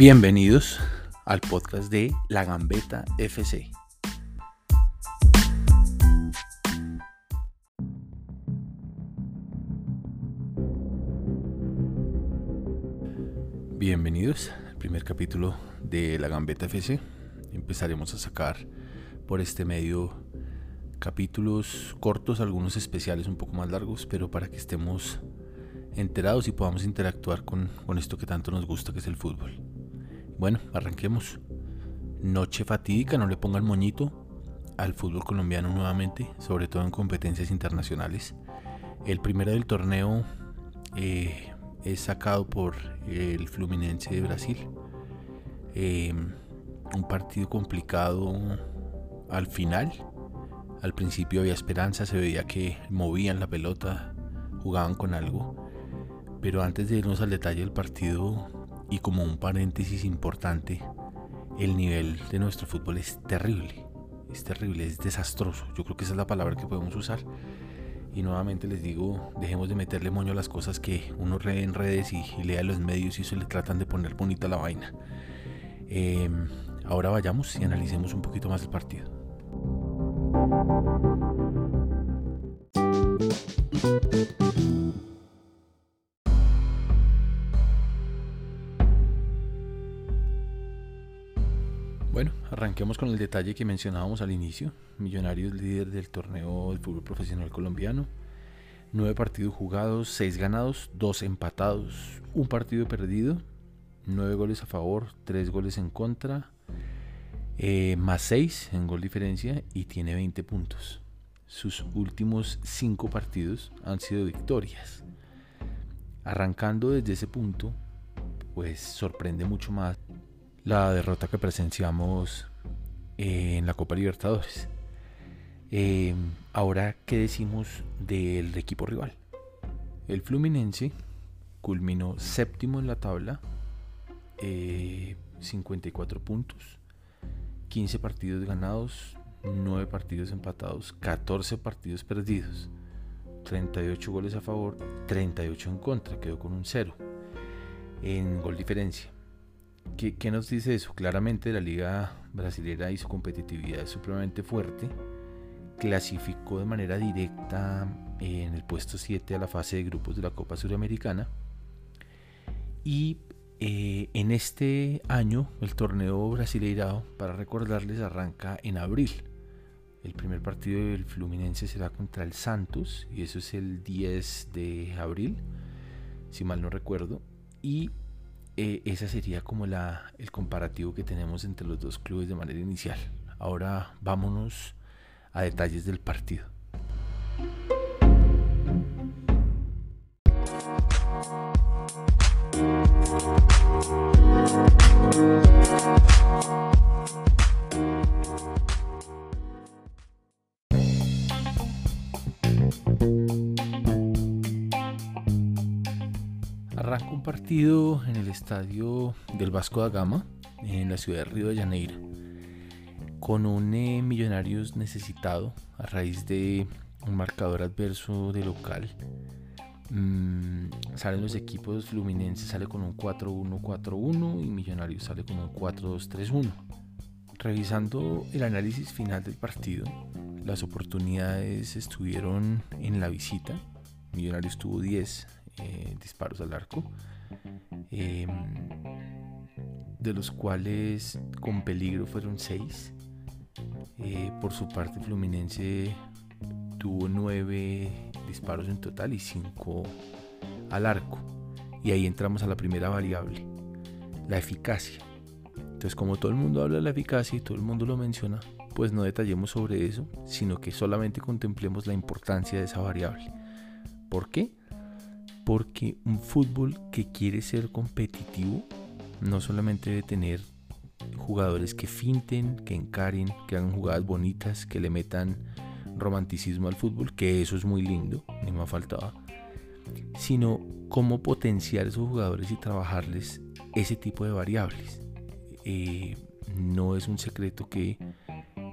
Bienvenidos al podcast de La Gambeta FC. Bienvenidos al primer capítulo de La Gambeta FC. Empezaremos a sacar por este medio capítulos cortos, algunos especiales un poco más largos, pero para que estemos enterados y podamos interactuar con, con esto que tanto nos gusta, que es el fútbol. Bueno, arranquemos. Noche fatídica, no le pongan moñito al fútbol colombiano nuevamente, sobre todo en competencias internacionales. El primero del torneo eh, es sacado por el Fluminense de Brasil. Eh, un partido complicado al final. Al principio había esperanza, se veía que movían la pelota, jugaban con algo. Pero antes de irnos al detalle del partido, y como un paréntesis importante, el nivel de nuestro fútbol es terrible. Es terrible, es desastroso. Yo creo que esa es la palabra que podemos usar. Y nuevamente les digo, dejemos de meterle moño a las cosas que uno lee en redes y, lea los medios y eso le tratan de poner bonita la vaina. Em, ahora vayamos y analicemos un poquito más el partido. Arranquemos con el detalle que mencionábamos al inicio. Millonarios líder del torneo del fútbol profesional colombiano. Nueve partidos jugados, seis ganados, dos empatados, un partido perdido, nueve goles a favor, tres goles en contra, eh, más seis en gol diferencia y tiene 20 puntos. Sus últimos cinco partidos han sido victorias. Arrancando desde ese punto, pues sorprende mucho más la derrota que presenciamos en la Copa Libertadores. Eh, ahora, ¿qué decimos del equipo rival? El Fluminense culminó séptimo en la tabla, 54 eh, puntos, 15 partidos ganados, 9 partidos empatados, 14 partidos perdidos, 38 goles a favor, 38 en contra, quedó con un 0 en gol diferencia. ¿Qué, nos dice eso? Claramente la liga brasileña y su competitividad es supremamente fuerte. Clasificó de manera directa en el puesto 7 a la fase de grupos de la Copa Suramericana. Y eh, en este año el torneo brasileirao, para recordarles, arranca en abril. El primer partido del Fluminense será contra el Santos y eso es el 10 de abril, si mal no recuerdo. Y eh, ese sería como la, el comparativo que tenemos entre los dos clubes de manera inicial. Ahora vámonos a detalles del partido. Partido en el estadio del Vasco da Gama, en la ciudad de Río de Janeiro, con un eh, Millonarios necesitado a raíz de un marcador adverso de local. Mm, salen los equipos Fluminense sale con un 4-1-4-1 y Millonarios sale con un 4-2-3-1. Revisando el análisis final del partido, las oportunidades estuvieron en la visita. Millonarios tuvo 10 eh, disparos al arco, em, de los cuales con peligro fueron 6. Eh, por su parte Fluminense tuvo 9 disparos en total y 5 al arco. Y ahí entramos a la primera variable, la eficacia. Entonces como todo el mundo habla de la eficacia y todo el mundo lo menciona, pues no detallemos sobre eso, sino que solamente contemplemos la importancia de esa variable. ¿Por qué? Porque un fútbol que quiere ser competitivo no solamente debe tener jugadores que finten, que encaren, que hagan jugadas bonitas, que le metan romanticismo al fútbol, que eso es muy lindo, ni me faltaba, sino cómo potenciar esos jugadores y trabajarles ese tipo de variables. Eh, no es un secreto que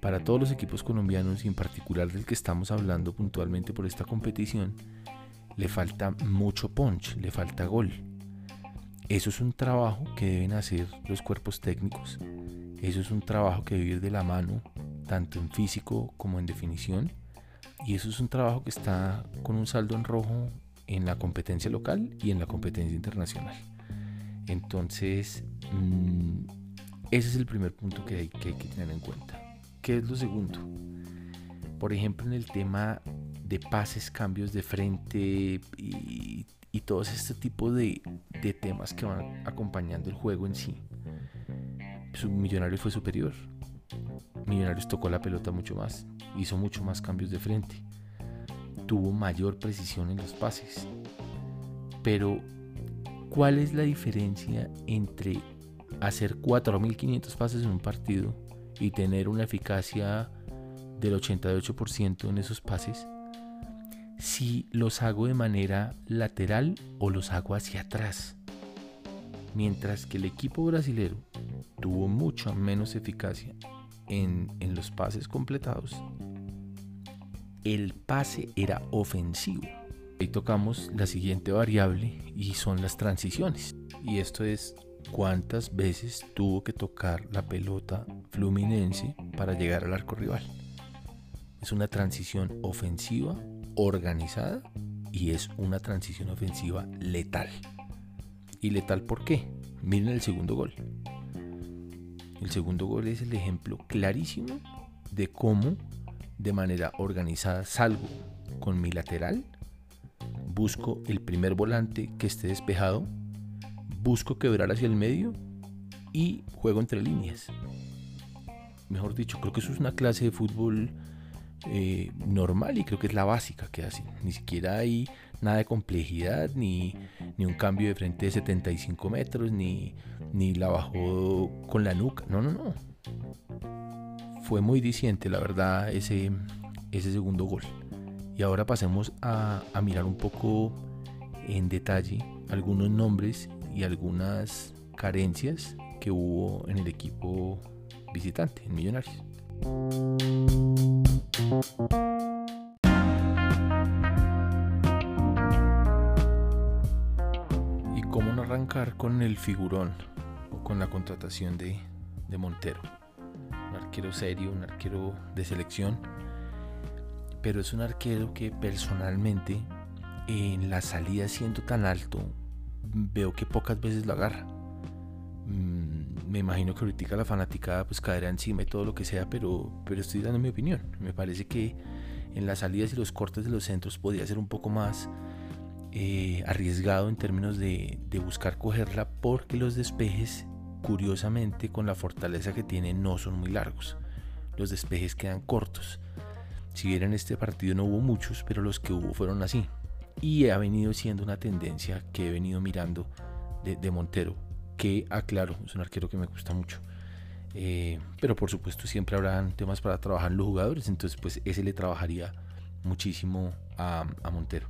para todos los equipos colombianos y en particular del que estamos hablando puntualmente por esta competición, le falta mucho punch, le falta gol. Eso es un trabajo que deben hacer los cuerpos técnicos. Eso es un trabajo que debe ir de la mano, tanto en físico como en definición. Y eso es un trabajo que está con un saldo en rojo en la competencia local y en la competencia internacional. Entonces, mm, ese es el primer punto que hay, que tener en cuenta. ¿Qué es lo segundo? Por ejemplo, en el tema de pases, cambios de frente y, y todo este tipo de, de, temas que van acompañando el juego en sí. Su millonario fue superior. Millonarios tocó la pelota mucho más, hizo mucho más cambios de frente, tuvo mayor precisión en los pases. Pero, ¿cuál es la diferencia entre hacer 4.500 pases en un partido y tener una eficacia del 88% en esos pases? Si los hago de manera lateral o los hago hacia atrás. Mientras que el equipo brasilero tuvo mucha menos eficacia en, los pases completados, el pase era ofensivo. Ahí tocamos la siguiente variable y son las transiciones. Y esto es cuántas veces tuvo que tocar la pelota fluminense para llegar al arco rival. Es una transición ofensiva organizada y es una transición ofensiva letal. ¿Y letal por qué? Miren el segundo gol. El segundo gol es el ejemplo clarísimo de cómo de manera organizada salgo con mi lateral, busco el primer volante que esté despejado, busco quebrar hacia el medio y juego entre líneas. Mejor dicho, creo que eso es una clase de fútbol eh, normal y creo que es la básica que hacen. Ni siquiera hay nada de complejidad, ni, un cambio de frente de 75 metros, ni, ni la bajó con la nuca. No, no, no. Fue muy diciente, la verdad, ese, ese segundo gol. Y ahora pasemos a, a mirar un poco en detalle algunos nombres y algunas carencias que hubo en el equipo visitante, en Millonarios. ¿Y cómo no arrancar con el figurón o con la contratación de, de Montero? Un arquero serio, un arquero de selección, pero es un arquero que personalmente en la salida siendo tan alto veo que pocas veces lo agarra. Me imagino que ahorita la fanaticada pues caerá encima y todo lo que sea, pero, pero estoy dando mi opinión. Me parece que en las salidas y los cortes de los centros podría ser un poco más eh, arriesgado en términos de, de, buscar cogerla porque los despejes, curiosamente, con la fortaleza que tiene, no son muy largos. Los despejes quedan cortos. Si bien en este partido no hubo muchos, pero los que hubo fueron así. Y ha venido siendo una tendencia que he venido mirando de Montero que aclaro, es un arquero que me gusta mucho. Eh, pero por supuesto siempre habrán temas para trabajar los jugadores, entonces pues ese le trabajaría muchísimo a, Montero.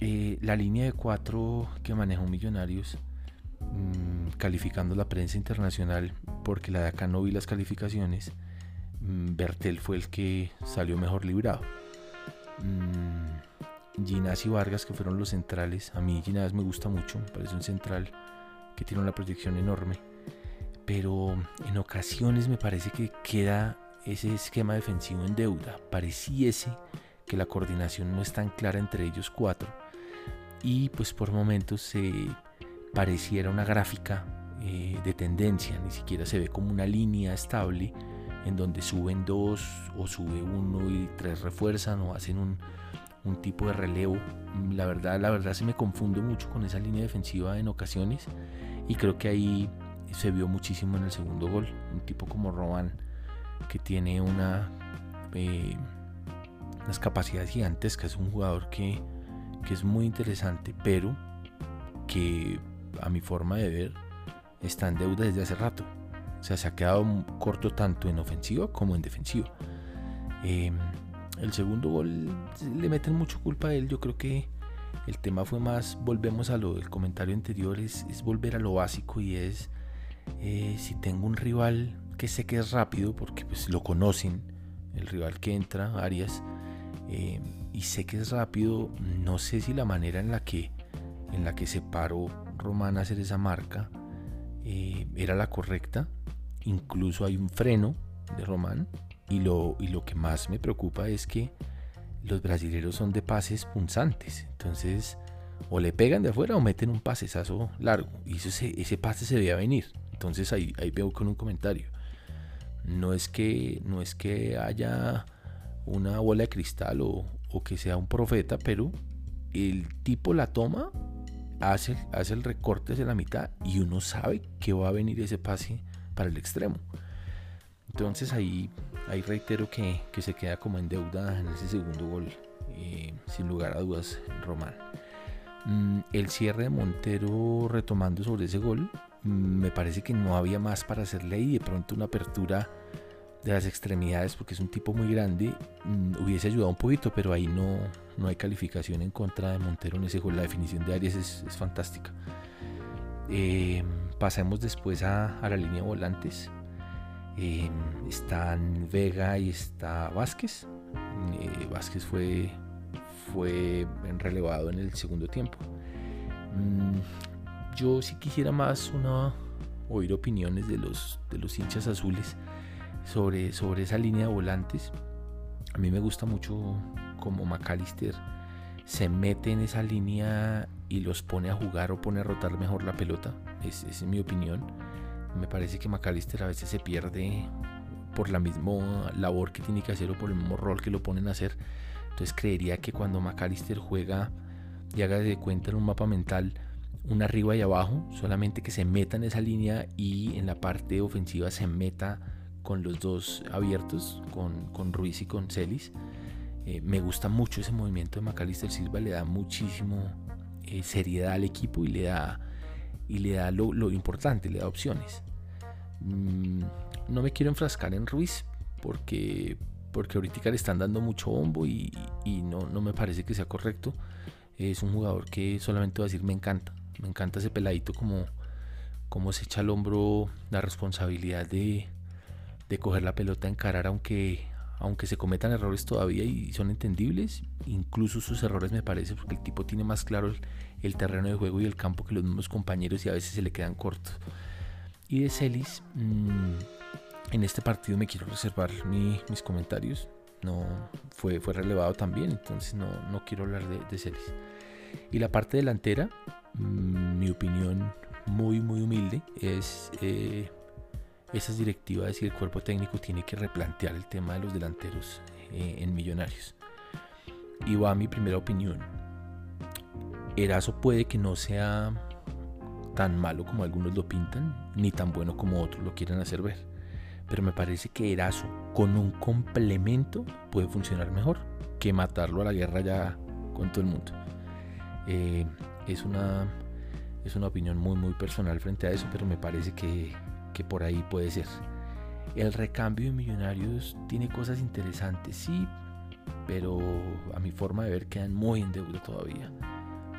Eh, la línea de cuatro que maneja un Millonarios, mm, calificando la prensa internacional, porque la de acá no vi las calificaciones, mm, Bertel fue el que salió mejor librado. Mm, Ginás y Vargas, que fueron los centrales, a mí Ginás me gusta mucho, me parece un central que tiene una proyección enorme. Pero en ocasiones me parece que queda ese esquema defensivo en deuda. Pareciese que la coordinación no es tan clara entre ellos cuatro. Y pues por momentos se pareciera una gráfica eh, de tendencia, ni siquiera se ve como una línea estable en donde suben dos o sube uno y tres refuerzan o hacen un, un tipo de relevo. La verdad, la verdad se me confundo mucho con esa línea defensiva en ocasiones y creo que ahí se vio muchísimo en el segundo gol. Un tipo como Roban que tiene una eh, unas capacidades gigantescas, un jugador que, que es muy interesante, pero que a mi forma de ver está en deuda desde hace rato. O sea, se ha quedado corto tanto en ofensiva como en defensiva. Em, el segundo gol le meten mucho culpa a él. Yo creo que el tema fue más, volvemos a lo del comentario anterior, es, volver a lo básico y es eh, si tengo un rival que sé que es rápido, porque pues lo conocen, el rival que entra, Arias, eh, y sé que es rápido, no sé si la manera en la que en la que separo Román hacer esa marca eh, era la correcta. Incluso hay un freno de Román. Y lo, y lo que más me preocupa es que los brasileños son de pases punzantes. Entonces, o le pegan de afuera o meten un pasesazo largo. Y ese, ese pase se veía venir. Entonces ahí, ahí veo con un comentario. No es que, no es que haya una bola de cristal o, o que sea un profeta, pero el tipo la toma, hace, hace el recorte hacia la mitad y uno sabe que va a venir ese pase para el extremo. Entonces ahí, ahí reitero que, se queda como en deuda en ese segundo gol, eh, sin lugar a dudas, Román. Mm, el cierre de Montero retomando sobre ese gol, mm, me parece que no había más para hacerle y de pronto una apertura de las extremidades, porque es un tipo muy grande, mm, hubiese ayudado un poquito, pero ahí no, no hay calificación en contra de Montero en ese gol. La definición de Arias es, fantástica. Eh, pasemos después a, la línea de volantes. Eh, están Vega y está Vázquez. Eh, Vázquez fue, fue relevado en el segundo tiempo. Mm, yo sí quisiera más una, oír opiniones de los, de los hinchas azules sobre, sobre esa línea de volantes. A mí me gusta mucho como McAllister se mete en esa línea y los pone a jugar o pone a rotar mejor la pelota. Es, es mi opinión. Me parece que McAllister a veces se pierde por la misma labor que tiene que hacer o por el mismo rol que lo ponen a hacer. Entonces creería que cuando McAllister juega y haga de cuenta en un mapa mental un arriba y abajo, solamente que se meta en esa línea y en la parte ofensiva se meta con los dos abiertos, con, con Ruiz y con Celis. Eh, me gusta mucho ese movimiento de Macalister Silva, le da muchísimo eh, seriedad al equipo y le da, y le da lo, importante, le da opciones. Mm, no me quiero enfrascar en Ruiz porque, porque ahorita le están dando mucho bombo y, no, no, me parece que sea correcto. Es un jugador que solamente va a decir me encanta. Me encanta ese peladito como, como se echa al hombro la responsabilidad de, de coger la pelota, encarar, aunque, aunque se cometan errores todavía y son entendibles, incluso sus errores me parece, porque el tipo tiene más claro el, terreno de juego y el campo que los mismos compañeros y a veces se le quedan cortos. Y de Celis, mm, en este partido me quiero reservar mis comentarios. No fue, fue relevado también, entonces no, no quiero hablar de, de, Celis. Y la parte delantera, mm, mi opinión muy, muy humilde, es eh, esas directivas y el cuerpo técnico tiene que replantear el tema de los delanteros eh, en Millonarios. Y va mi primera opinión. Erazo puede que no sea tan malo como algunos lo pintan, ni tan bueno como otros lo quieren hacer ver. Pero me parece que Erazo con un complemento puede funcionar mejor que matarlo a la guerra ya con todo el mundo. Eh, es, una, es una opinión muy muy personal frente a eso, pero me parece que, que por ahí puede ser. El recambio de Millonarios tiene cosas interesantes, sí, pero a mi forma de ver quedan muy en deuda todavía.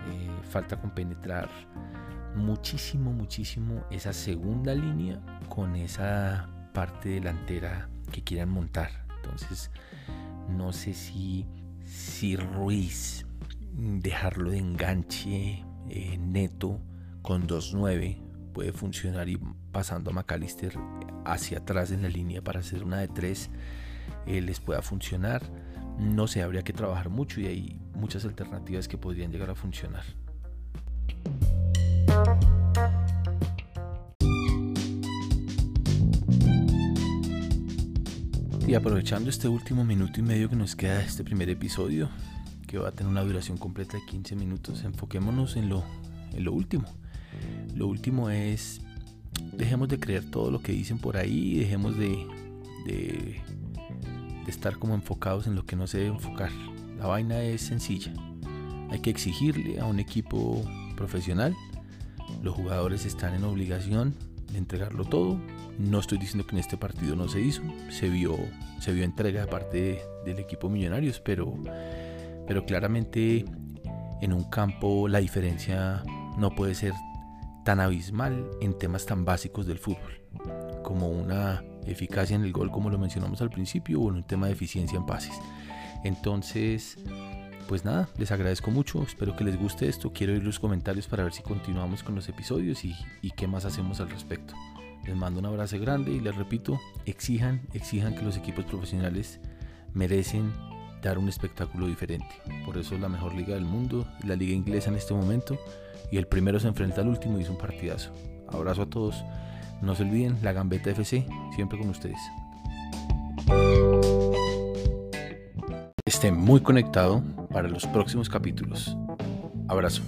Eh, falta compenetrar muchísimo, muchísimo esa segunda línea con esa parte delantera que quieran montar. Entonces, no sé si, si Ruiz dejarlo de enganche eh, neto con 2-9 puede funcionar y pasando a McAllister hacia atrás en la línea para hacer una de tres eh, les pueda funcionar. No sé, habría que trabajar mucho y hay muchas alternativas que podrían llegar a funcionar. Y aprovechando este último minuto y medio que nos queda de este primer episodio, que va a tener una duración completa de 15 minutos, enfoquémonos en lo, en lo último. Lo último es dejemos de creer todo lo que dicen por ahí, dejemos de, estar como enfocados en lo que no se debe enfocar. La vaina es sencilla. Hay que exigirle a un equipo profesional. Los jugadores están en obligación de entregarlo todo. No estoy diciendo que en este partido no se hizo. Se vio, se vio entrega de parte del equipo Millonarios, pero, pero claramente en un campo la diferencia no puede ser tan abismal en temas tan básicos del fútbol, como una eficacia en el gol, como lo mencionamos al principio, o en un tema de eficiencia en pases. Entonces, pues nada, les agradezco mucho, espero que les guste esto, quiero oír los comentarios para ver si continuamos con los episodios y, y qué más hacemos al respecto. Les mando un abrazo grande y les repito, exijan, exijan que los equipos profesionales merecen dar un espectáculo diferente. Por eso es la mejor liga del mundo, la liga inglesa en este momento, y el primero se enfrenta al último y es un partidazo. Abrazo a todos. No se olviden, la Gambeta FC, siempre con ustedes. Esté muy conectado para los próximos capítulos. Abrazo.